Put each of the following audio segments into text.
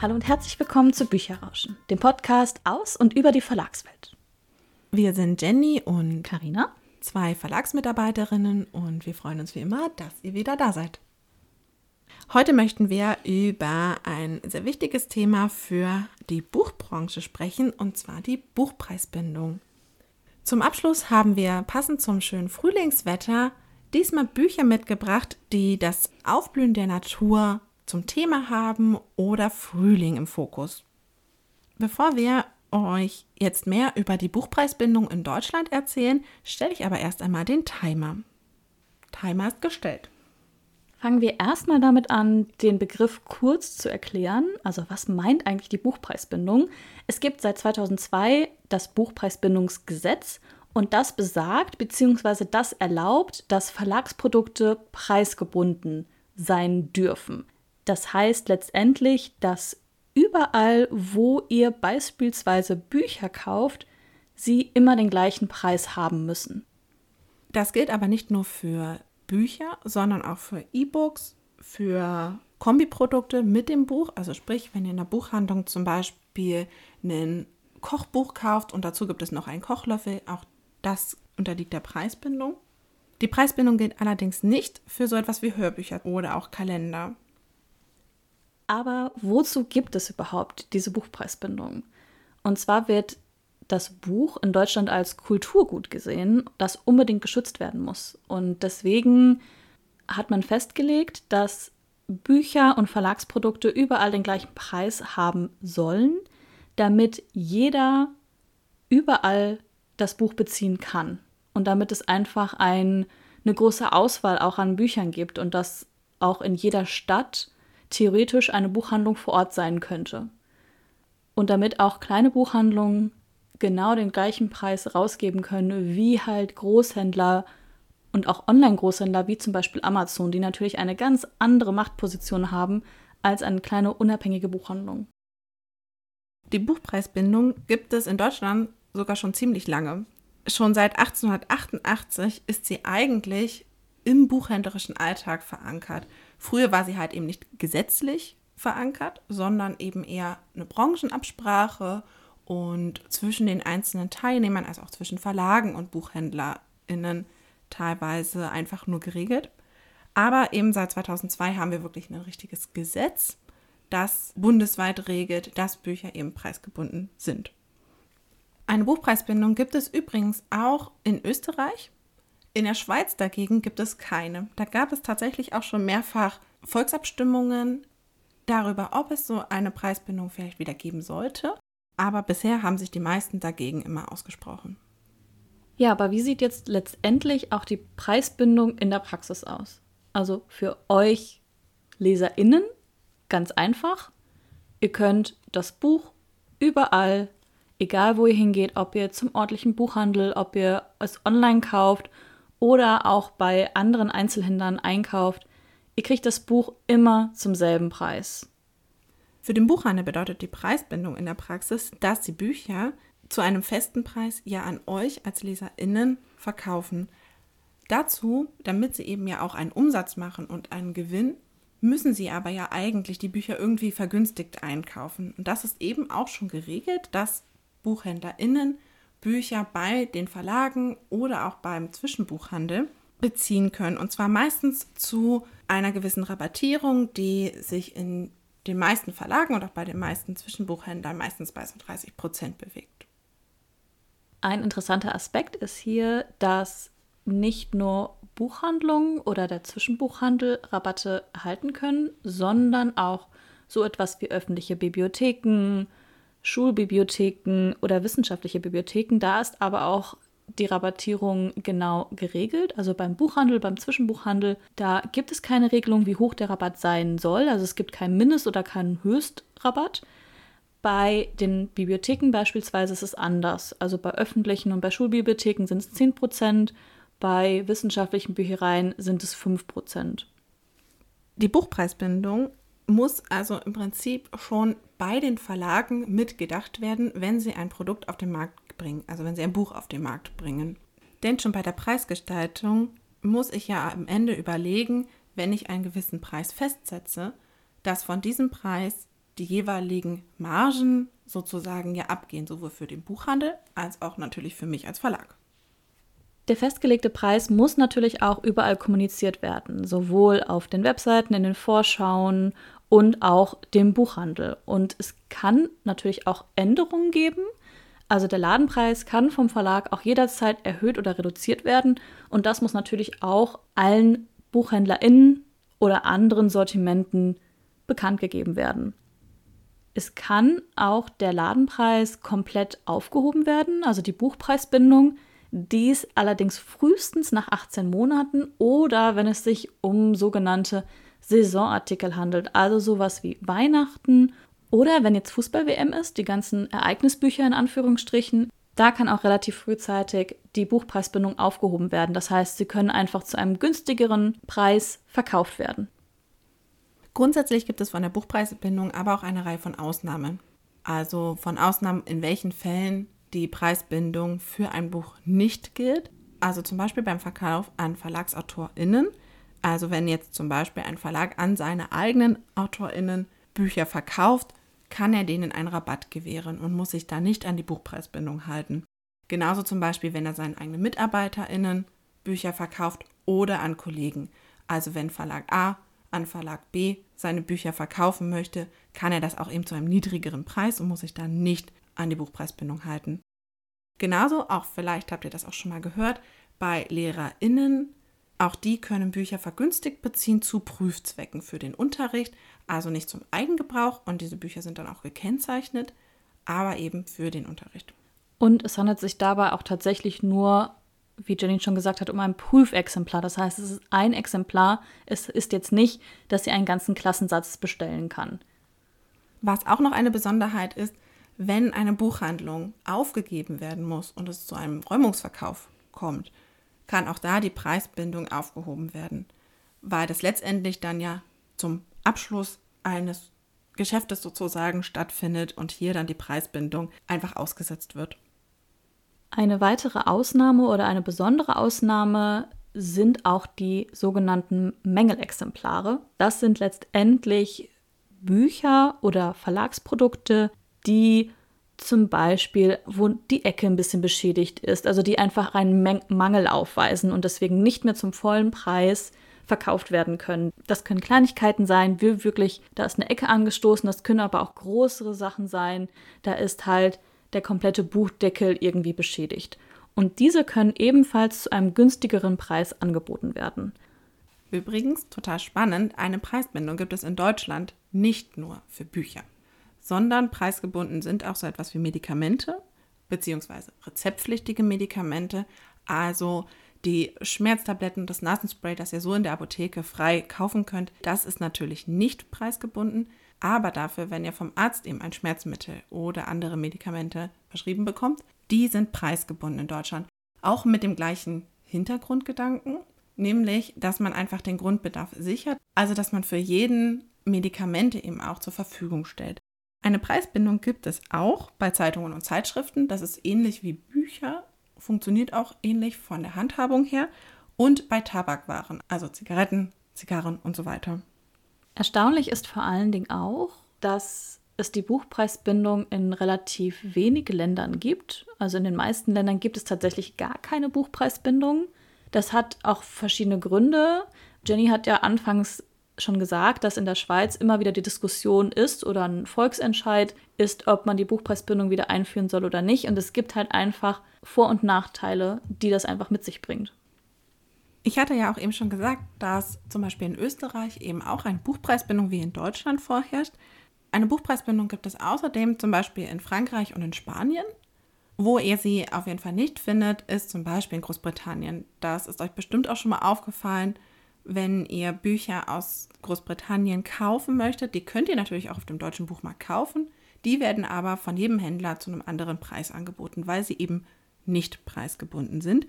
Hallo und herzlich willkommen zu Bücherrauschen, dem Podcast aus und über die Verlagswelt. Wir sind Jenny und Karina, zwei Verlagsmitarbeiterinnen und wir freuen uns wie immer, dass ihr wieder da seid. Heute möchten wir über ein sehr wichtiges Thema für die Buchbranche sprechen, und zwar die Buchpreisbindung. Zum Abschluss haben wir passend zum schönen Frühlingswetter diesmal Bücher mitgebracht, die das Aufblühen der Natur zum Thema haben oder Frühling im Fokus. Bevor wir euch jetzt mehr über die Buchpreisbindung in Deutschland erzählen, stelle ich aber erst einmal den Timer. Timer ist gestellt. Fangen wir erstmal damit an, den Begriff kurz zu erklären. Also was meint eigentlich die Buchpreisbindung? Es gibt seit 2002 das Buchpreisbindungsgesetz und das besagt bzw. das erlaubt, dass Verlagsprodukte preisgebunden sein dürfen. Das heißt letztendlich, dass überall, wo ihr beispielsweise Bücher kauft, sie immer den gleichen Preis haben müssen. Das gilt aber nicht nur für Bücher, sondern auch für E-Books, für Kombiprodukte mit dem Buch. Also sprich, wenn ihr in der Buchhandlung zum Beispiel ein Kochbuch kauft und dazu gibt es noch einen Kochlöffel, auch das unterliegt der Preisbindung. Die Preisbindung gilt allerdings nicht für so etwas wie Hörbücher oder auch Kalender. Aber wozu gibt es überhaupt diese Buchpreisbindung? Und zwar wird das Buch in Deutschland als Kulturgut gesehen, das unbedingt geschützt werden muss. Und deswegen hat man festgelegt, dass Bücher und Verlagsprodukte überall den gleichen Preis haben sollen, damit jeder überall das Buch beziehen kann. Und damit es einfach ein, eine große Auswahl auch an Büchern gibt und dass auch in jeder Stadt theoretisch eine Buchhandlung vor Ort sein könnte. Und damit auch kleine Buchhandlungen genau den gleichen Preis rausgeben können wie halt Großhändler und auch Online-Großhändler wie zum Beispiel Amazon, die natürlich eine ganz andere Machtposition haben als eine kleine unabhängige Buchhandlung. Die Buchpreisbindung gibt es in Deutschland sogar schon ziemlich lange. Schon seit 1888 ist sie eigentlich im buchhändlerischen Alltag verankert. Früher war sie halt eben nicht gesetzlich verankert, sondern eben eher eine Branchenabsprache und zwischen den einzelnen Teilnehmern, also auch zwischen Verlagen und BuchhändlerInnen, teilweise einfach nur geregelt. Aber eben seit 2002 haben wir wirklich ein richtiges Gesetz, das bundesweit regelt, dass Bücher eben preisgebunden sind. Eine Buchpreisbindung gibt es übrigens auch in Österreich. In der Schweiz dagegen gibt es keine. Da gab es tatsächlich auch schon mehrfach Volksabstimmungen darüber, ob es so eine Preisbindung vielleicht wieder geben sollte aber bisher haben sich die meisten dagegen immer ausgesprochen. Ja, aber wie sieht jetzt letztendlich auch die Preisbindung in der Praxis aus? Also für euch Leserinnen ganz einfach. Ihr könnt das Buch überall, egal wo ihr hingeht, ob ihr zum örtlichen Buchhandel, ob ihr es online kauft oder auch bei anderen Einzelhändlern einkauft, ihr kriegt das Buch immer zum selben Preis. Für den Buchhandel bedeutet die Preisbindung in der Praxis, dass die Bücher zu einem festen Preis ja an euch als LeserInnen verkaufen. Dazu, damit sie eben ja auch einen Umsatz machen und einen Gewinn, müssen sie aber ja eigentlich die Bücher irgendwie vergünstigt einkaufen. Und das ist eben auch schon geregelt, dass BuchhändlerInnen Bücher bei den Verlagen oder auch beim Zwischenbuchhandel beziehen können. Und zwar meistens zu einer gewissen Rabattierung, die sich in den meisten Verlagen und auch bei den meisten Zwischenbuchhändlern meistens bei so 30 Prozent bewegt. Ein interessanter Aspekt ist hier, dass nicht nur Buchhandlungen oder der Zwischenbuchhandel Rabatte erhalten können, sondern auch so etwas wie öffentliche Bibliotheken, Schulbibliotheken oder wissenschaftliche Bibliotheken. Da ist aber auch die Rabattierung genau geregelt. Also beim Buchhandel, beim Zwischenbuchhandel, da gibt es keine Regelung, wie hoch der Rabatt sein soll. Also es gibt keinen Mindest- oder keinen Höchstrabatt. Bei den Bibliotheken beispielsweise ist es anders. Also bei öffentlichen und bei Schulbibliotheken sind es 10 Prozent, bei wissenschaftlichen Büchereien sind es 5 Prozent. Die Buchpreisbindung muss also im Prinzip schon bei den Verlagen mitgedacht werden, wenn sie ein Produkt auf den Markt bringen, also wenn sie ein Buch auf den Markt bringen. Denn schon bei der Preisgestaltung muss ich ja am Ende überlegen, wenn ich einen gewissen Preis festsetze, dass von diesem Preis die jeweiligen Margen sozusagen ja abgehen, sowohl für den Buchhandel als auch natürlich für mich als Verlag. Der festgelegte Preis muss natürlich auch überall kommuniziert werden, sowohl auf den Webseiten, in den Vorschauen und auch dem Buchhandel. Und es kann natürlich auch Änderungen geben. Also der Ladenpreis kann vom Verlag auch jederzeit erhöht oder reduziert werden. Und das muss natürlich auch allen BuchhändlerInnen oder anderen Sortimenten bekannt gegeben werden. Es kann auch der Ladenpreis komplett aufgehoben werden, also die Buchpreisbindung. Dies allerdings frühestens nach 18 Monaten oder wenn es sich um sogenannte Saisonartikel handelt, also sowas wie Weihnachten oder wenn jetzt Fußball-WM ist, die ganzen Ereignisbücher in Anführungsstrichen, da kann auch relativ frühzeitig die Buchpreisbindung aufgehoben werden. Das heißt, sie können einfach zu einem günstigeren Preis verkauft werden. Grundsätzlich gibt es von der Buchpreisbindung aber auch eine Reihe von Ausnahmen. Also von Ausnahmen, in welchen Fällen die Preisbindung für ein Buch nicht gilt. Also zum Beispiel beim Verkauf an VerlagsautorInnen. Also wenn jetzt zum Beispiel ein Verlag an seine eigenen AutorInnen Bücher verkauft, kann er denen einen Rabatt gewähren und muss sich da nicht an die Buchpreisbindung halten. Genauso zum Beispiel, wenn er seinen eigenen MitarbeiterInnen Bücher verkauft oder an Kollegen. Also wenn Verlag A an Verlag B seine Bücher verkaufen möchte, kann er das auch eben zu einem niedrigeren Preis und muss sich da nicht an die Buchpreisbindung halten. Genauso, auch vielleicht habt ihr das auch schon mal gehört, bei LehrerInnen, auch die können Bücher vergünstigt beziehen zu Prüfzwecken für den Unterricht, also nicht zum Eigengebrauch und diese Bücher sind dann auch gekennzeichnet, aber eben für den Unterricht. Und es handelt sich dabei auch tatsächlich nur, wie Jenny schon gesagt hat, um ein Prüfexemplar. Das heißt, es ist ein Exemplar. Es ist jetzt nicht, dass sie einen ganzen Klassensatz bestellen kann. Was auch noch eine Besonderheit ist, wenn eine Buchhandlung aufgegeben werden muss und es zu einem Räumungsverkauf kommt, kann auch da die Preisbindung aufgehoben werden, weil das letztendlich dann ja zum Abschluss eines Geschäftes sozusagen stattfindet und hier dann die Preisbindung einfach ausgesetzt wird. Eine weitere Ausnahme oder eine besondere Ausnahme sind auch die sogenannten Mängelexemplare. Das sind letztendlich Bücher oder Verlagsprodukte, die zum Beispiel, wo die Ecke ein bisschen beschädigt ist, also die einfach einen Mangel aufweisen und deswegen nicht mehr zum vollen Preis verkauft werden können. Das können Kleinigkeiten sein, wie wirklich, da ist eine Ecke angestoßen, das können aber auch größere Sachen sein. Da ist halt der komplette Buchdeckel irgendwie beschädigt. Und diese können ebenfalls zu einem günstigeren Preis angeboten werden. Übrigens, total spannend, eine Preisbindung gibt es in Deutschland nicht nur für Bücher sondern preisgebunden sind auch so etwas wie Medikamente beziehungsweise rezeptpflichtige Medikamente, also die Schmerztabletten, das Nasenspray, das ihr so in der Apotheke frei kaufen könnt, das ist natürlich nicht preisgebunden, aber dafür, wenn ihr vom Arzt eben ein Schmerzmittel oder andere Medikamente verschrieben bekommt, die sind preisgebunden in Deutschland. Auch mit dem gleichen Hintergrundgedanken, nämlich, dass man einfach den Grundbedarf sichert, also dass man für jeden Medikamente eben auch zur Verfügung stellt. Eine Preisbindung gibt es auch bei Zeitungen und Zeitschriften. Das ist ähnlich wie Bücher, funktioniert auch ähnlich von der Handhabung her. Und bei Tabakwaren, also Zigaretten, Zigarren und so weiter. Erstaunlich ist vor allen Dingen auch, dass es die Buchpreisbindung in relativ wenige Ländern gibt. Also in den meisten Ländern gibt es tatsächlich gar keine Buchpreisbindung. Das hat auch verschiedene Gründe. Jenny hat ja anfangs schon gesagt, dass in der Schweiz immer wieder die Diskussion ist oder ein Volksentscheid ist, ob man die Buchpreisbindung wieder einführen soll oder nicht. Und es gibt halt einfach Vor- und Nachteile, die das einfach mit sich bringt. Ich hatte ja auch eben schon gesagt, dass zum Beispiel in Österreich eben auch eine Buchpreisbindung wie in Deutschland vorherrscht. Eine Buchpreisbindung gibt es außerdem zum Beispiel in Frankreich und in Spanien. Wo ihr sie auf jeden Fall nicht findet, ist zum Beispiel in Großbritannien. Das ist euch bestimmt auch schon mal aufgefallen wenn ihr Bücher aus Großbritannien kaufen möchtet. Die könnt ihr natürlich auch auf dem deutschen Buchmarkt kaufen. Die werden aber von jedem Händler zu einem anderen Preis angeboten, weil sie eben nicht preisgebunden sind.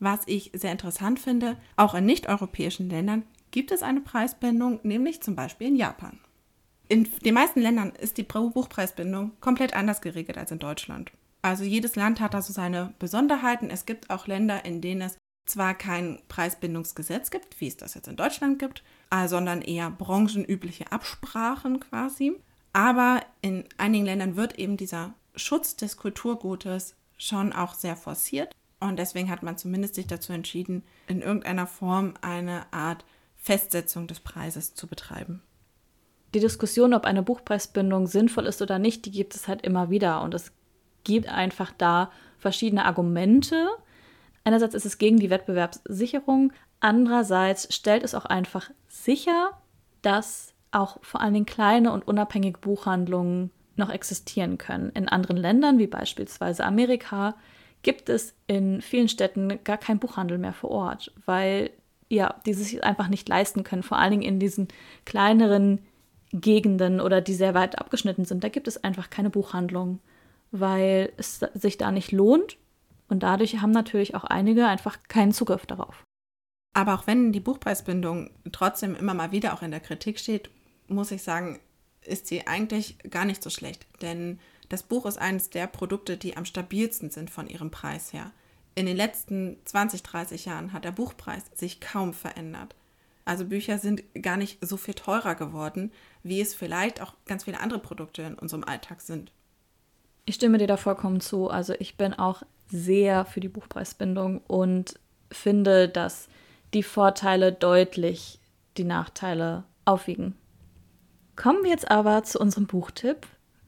Was ich sehr interessant finde, auch in nicht-europäischen Ländern gibt es eine Preisbindung, nämlich zum Beispiel in Japan. In den meisten Ländern ist die Buchpreisbindung komplett anders geregelt als in Deutschland. Also jedes Land hat da so seine Besonderheiten. Es gibt auch Länder, in denen es zwar kein Preisbindungsgesetz gibt, wie es das jetzt in Deutschland gibt, äh, sondern eher branchenübliche Absprachen quasi. Aber in einigen Ländern wird eben dieser Schutz des Kulturgutes schon auch sehr forciert. Und deswegen hat man zumindest sich dazu entschieden, in irgendeiner Form eine Art Festsetzung des Preises zu betreiben. Die Diskussion, ob eine Buchpreisbindung sinnvoll ist oder nicht, die gibt es halt immer wieder. Und es gibt einfach da verschiedene Argumente. Einerseits ist es gegen die Wettbewerbssicherung, andererseits stellt es auch einfach sicher, dass auch vor allen Dingen kleine und unabhängige Buchhandlungen noch existieren können. In anderen Ländern, wie beispielsweise Amerika, gibt es in vielen Städten gar keinen Buchhandel mehr vor Ort, weil ja, die sich einfach nicht leisten können, vor allen Dingen in diesen kleineren Gegenden oder die sehr weit abgeschnitten sind. Da gibt es einfach keine Buchhandlung, weil es sich da nicht lohnt und dadurch haben natürlich auch einige einfach keinen Zugriff darauf. Aber auch wenn die Buchpreisbindung trotzdem immer mal wieder auch in der Kritik steht, muss ich sagen, ist sie eigentlich gar nicht so schlecht. Denn das Buch ist eines der Produkte, die am stabilsten sind von ihrem Preis her. In den letzten 20, 30 Jahren hat der Buchpreis sich kaum verändert. Also Bücher sind gar nicht so viel teurer geworden, wie es vielleicht auch ganz viele andere Produkte in unserem Alltag sind. Ich stimme dir da vollkommen zu. Also ich bin auch sehr für die Buchpreisbindung und finde, dass die Vorteile deutlich die Nachteile aufwiegen. Kommen wir jetzt aber zu unserem Buchtipp.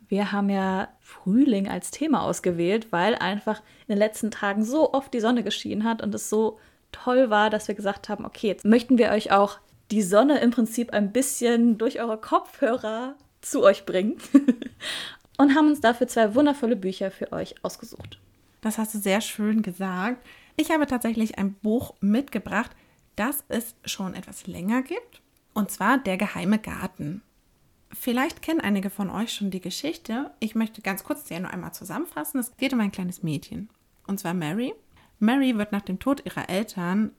Wir haben ja Frühling als Thema ausgewählt, weil einfach in den letzten Tagen so oft die Sonne geschienen hat und es so toll war, dass wir gesagt haben, okay, jetzt möchten wir euch auch die Sonne im Prinzip ein bisschen durch eure Kopfhörer zu euch bringen und haben uns dafür zwei wundervolle Bücher für euch ausgesucht. Das hast du sehr schön gesagt. Ich habe tatsächlich ein Buch mitgebracht, das es schon etwas länger gibt, und zwar Der geheime Garten. Vielleicht kennen einige von euch schon die Geschichte. Ich möchte ganz kurz sie nur einmal zusammenfassen. Es geht um ein kleines Mädchen, und zwar Mary. Mary wird nach dem Tod ihrer Eltern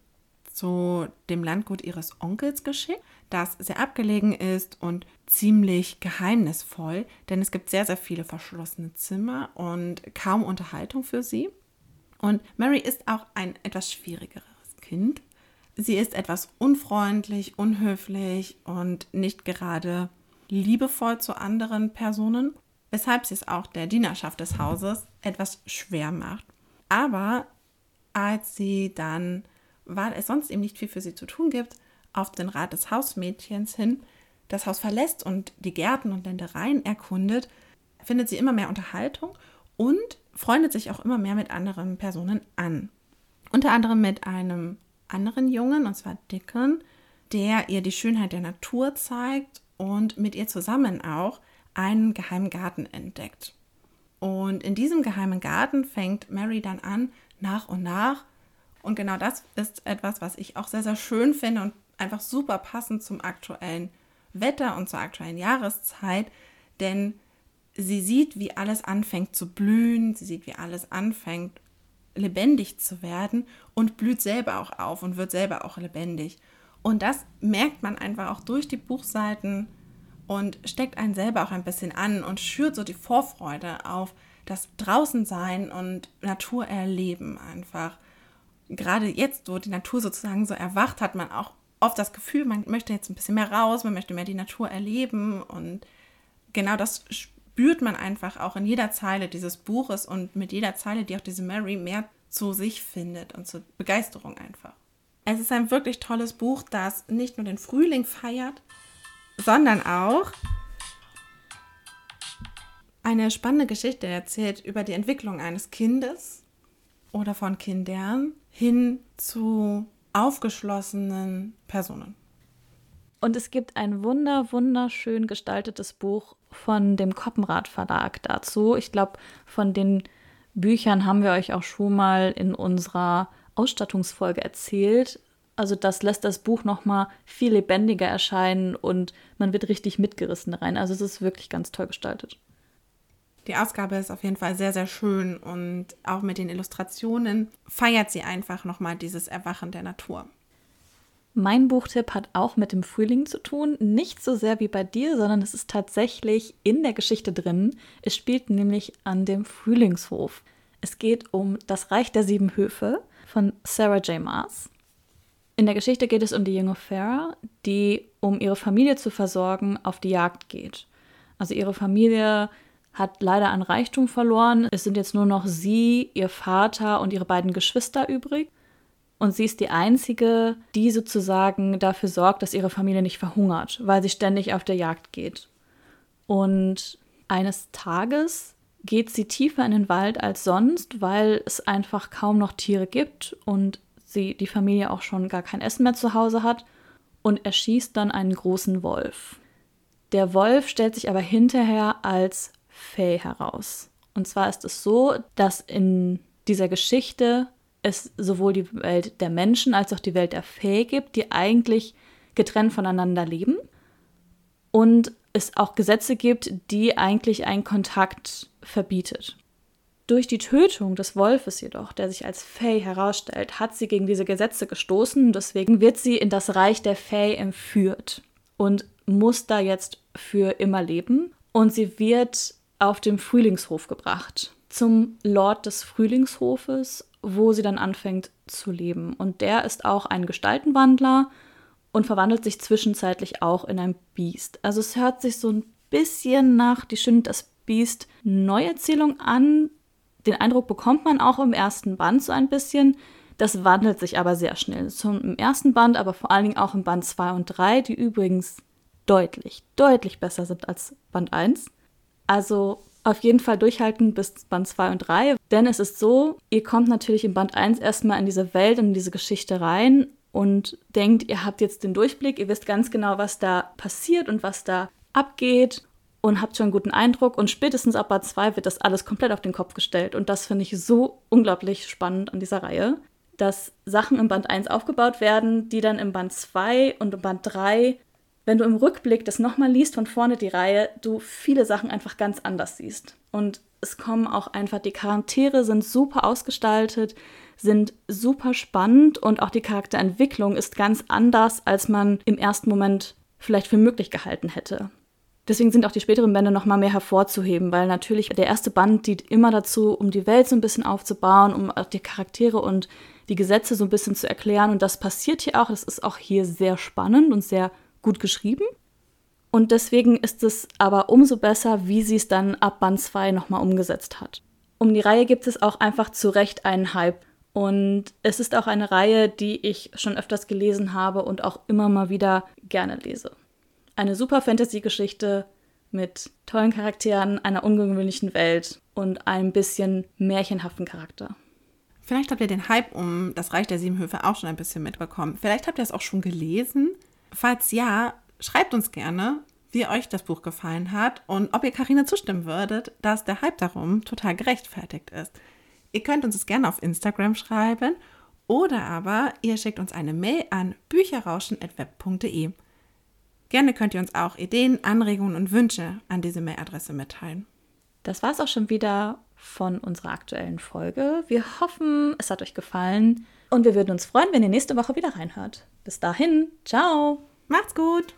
zu dem Landgut ihres Onkels geschickt, das sehr abgelegen ist und ziemlich geheimnisvoll, denn es gibt sehr, sehr viele verschlossene Zimmer und kaum Unterhaltung für sie. Und Mary ist auch ein etwas schwierigeres Kind. Sie ist etwas unfreundlich, unhöflich und nicht gerade liebevoll zu anderen Personen, weshalb sie es auch der Dienerschaft des Hauses etwas schwer macht. Aber als sie dann, weil es sonst eben nicht viel für sie zu tun gibt, auf den Rat des Hausmädchens hin das Haus verlässt und die Gärten und Ländereien erkundet, findet sie immer mehr Unterhaltung und freundet sich auch immer mehr mit anderen Personen an. Unter anderem mit einem anderen Jungen, und zwar Dickon, der ihr die Schönheit der Natur zeigt und mit ihr zusammen auch einen geheimen Garten entdeckt. Und in diesem geheimen Garten fängt Mary dann an, nach und nach. Und genau das ist etwas, was ich auch sehr, sehr schön finde und einfach super passend zum aktuellen Wetter und zur aktuellen Jahreszeit. Denn sie sieht, wie alles anfängt zu blühen, sie sieht, wie alles anfängt lebendig zu werden und blüht selber auch auf und wird selber auch lebendig. Und das merkt man einfach auch durch die Buchseiten und steckt einen selber auch ein bisschen an und schürt so die Vorfreude auf das Draußensein und Natur erleben einfach. Gerade jetzt, wo die Natur sozusagen so erwacht, hat man auch oft das Gefühl, man möchte jetzt ein bisschen mehr raus, man möchte mehr die Natur erleben und genau das spürt man einfach auch in jeder Zeile dieses Buches und mit jeder Zeile, die auch diese Mary mehr zu sich findet und zur Begeisterung einfach. Es ist ein wirklich tolles Buch, das nicht nur den Frühling feiert, sondern auch eine spannende Geschichte erzählt über die Entwicklung eines Kindes oder von Kindern hin zu aufgeschlossenen Personen. Und es gibt ein wunder, wunderschön gestaltetes Buch von dem Koppenrad Verlag dazu. Ich glaube, von den Büchern haben wir euch auch schon mal in unserer Ausstattungsfolge erzählt. Also das lässt das Buch noch mal viel lebendiger erscheinen und man wird richtig mitgerissen rein. Also es ist wirklich ganz toll gestaltet. Die Ausgabe ist auf jeden Fall sehr, sehr schön und auch mit den Illustrationen feiert sie einfach nochmal dieses Erwachen der Natur. Mein Buchtipp hat auch mit dem Frühling zu tun, nicht so sehr wie bei dir, sondern es ist tatsächlich in der Geschichte drin. Es spielt nämlich an dem Frühlingshof. Es geht um Das Reich der Sieben Höfe von Sarah J. Maas. In der Geschichte geht es um die junge Farah, die, um ihre Familie zu versorgen, auf die Jagd geht. Also ihre Familie hat leider an Reichtum verloren. Es sind jetzt nur noch sie, ihr Vater und ihre beiden Geschwister übrig. Und sie ist die Einzige, die sozusagen dafür sorgt, dass ihre Familie nicht verhungert, weil sie ständig auf der Jagd geht. Und eines Tages geht sie tiefer in den Wald als sonst, weil es einfach kaum noch Tiere gibt und sie die Familie auch schon gar kein Essen mehr zu Hause hat und erschießt dann einen großen Wolf. Der Wolf stellt sich aber hinterher als Fee heraus. Und zwar ist es so, dass in dieser Geschichte es sowohl die Welt der Menschen als auch die Welt der Fee gibt, die eigentlich getrennt voneinander leben. Und es auch Gesetze gibt, die eigentlich einen Kontakt verbietet. Durch die Tötung des Wolfes jedoch, der sich als Fey herausstellt, hat sie gegen diese Gesetze gestoßen. Deswegen wird sie in das Reich der Fey entführt und muss da jetzt für immer leben. Und sie wird auf dem Frühlingshof gebracht, zum Lord des Frühlingshofes, wo sie dann anfängt zu leben. Und der ist auch ein Gestaltenwandler und verwandelt sich zwischenzeitlich auch in ein Biest. Also es hört sich so ein bisschen nach Die Schöne das Biest Neuerzählung an. Den Eindruck bekommt man auch im ersten Band so ein bisschen. Das wandelt sich aber sehr schnell. Zum im ersten Band, aber vor allen Dingen auch im Band 2 und 3, die übrigens deutlich, deutlich besser sind als Band 1. Also auf jeden Fall durchhalten bis Band 2 und 3. Denn es ist so, ihr kommt natürlich in Band 1 erstmal in diese Welt, in diese Geschichte rein und denkt, ihr habt jetzt den Durchblick, ihr wisst ganz genau, was da passiert und was da abgeht und habt schon einen guten Eindruck. Und spätestens ab Band 2 wird das alles komplett auf den Kopf gestellt. Und das finde ich so unglaublich spannend an dieser Reihe, dass Sachen im Band 1 aufgebaut werden, die dann im Band 2 und im Band 3, wenn du im Rückblick das nochmal liest von vorne die Reihe, du viele Sachen einfach ganz anders siehst. Und es kommen auch einfach, die Charaktere sind super ausgestaltet, sind super spannend und auch die Charakterentwicklung ist ganz anders, als man im ersten Moment vielleicht für möglich gehalten hätte. Deswegen sind auch die späteren Bände noch mal mehr hervorzuheben, weil natürlich der erste Band dient immer dazu, um die Welt so ein bisschen aufzubauen, um auch die Charaktere und die Gesetze so ein bisschen zu erklären. Und das passiert hier auch. Das ist auch hier sehr spannend und sehr gut geschrieben. Und deswegen ist es aber umso besser, wie sie es dann ab Band 2 nochmal umgesetzt hat. Um die Reihe gibt es auch einfach zu Recht einen Hype. Und es ist auch eine Reihe, die ich schon öfters gelesen habe und auch immer mal wieder gerne lese. Eine super Fantasy-Geschichte mit tollen Charakteren, einer ungewöhnlichen Welt und einem bisschen märchenhaften Charakter. Vielleicht habt ihr den Hype um das Reich der Sieben Höfe auch schon ein bisschen mitbekommen. Vielleicht habt ihr es auch schon gelesen. Falls ja, schreibt uns gerne, wie euch das Buch gefallen hat und ob ihr Karina zustimmen würdet, dass der Hype darum total gerechtfertigt ist. Ihr könnt uns es gerne auf Instagram schreiben oder aber ihr schickt uns eine Mail an bücherrauschen.web.de. Gerne könnt ihr uns auch Ideen, Anregungen und Wünsche an diese Mailadresse mitteilen. Das war es auch schon wieder von unserer aktuellen Folge. Wir hoffen, es hat euch gefallen und wir würden uns freuen, wenn ihr nächste Woche wieder reinhört. Bis dahin, ciao! Macht's gut!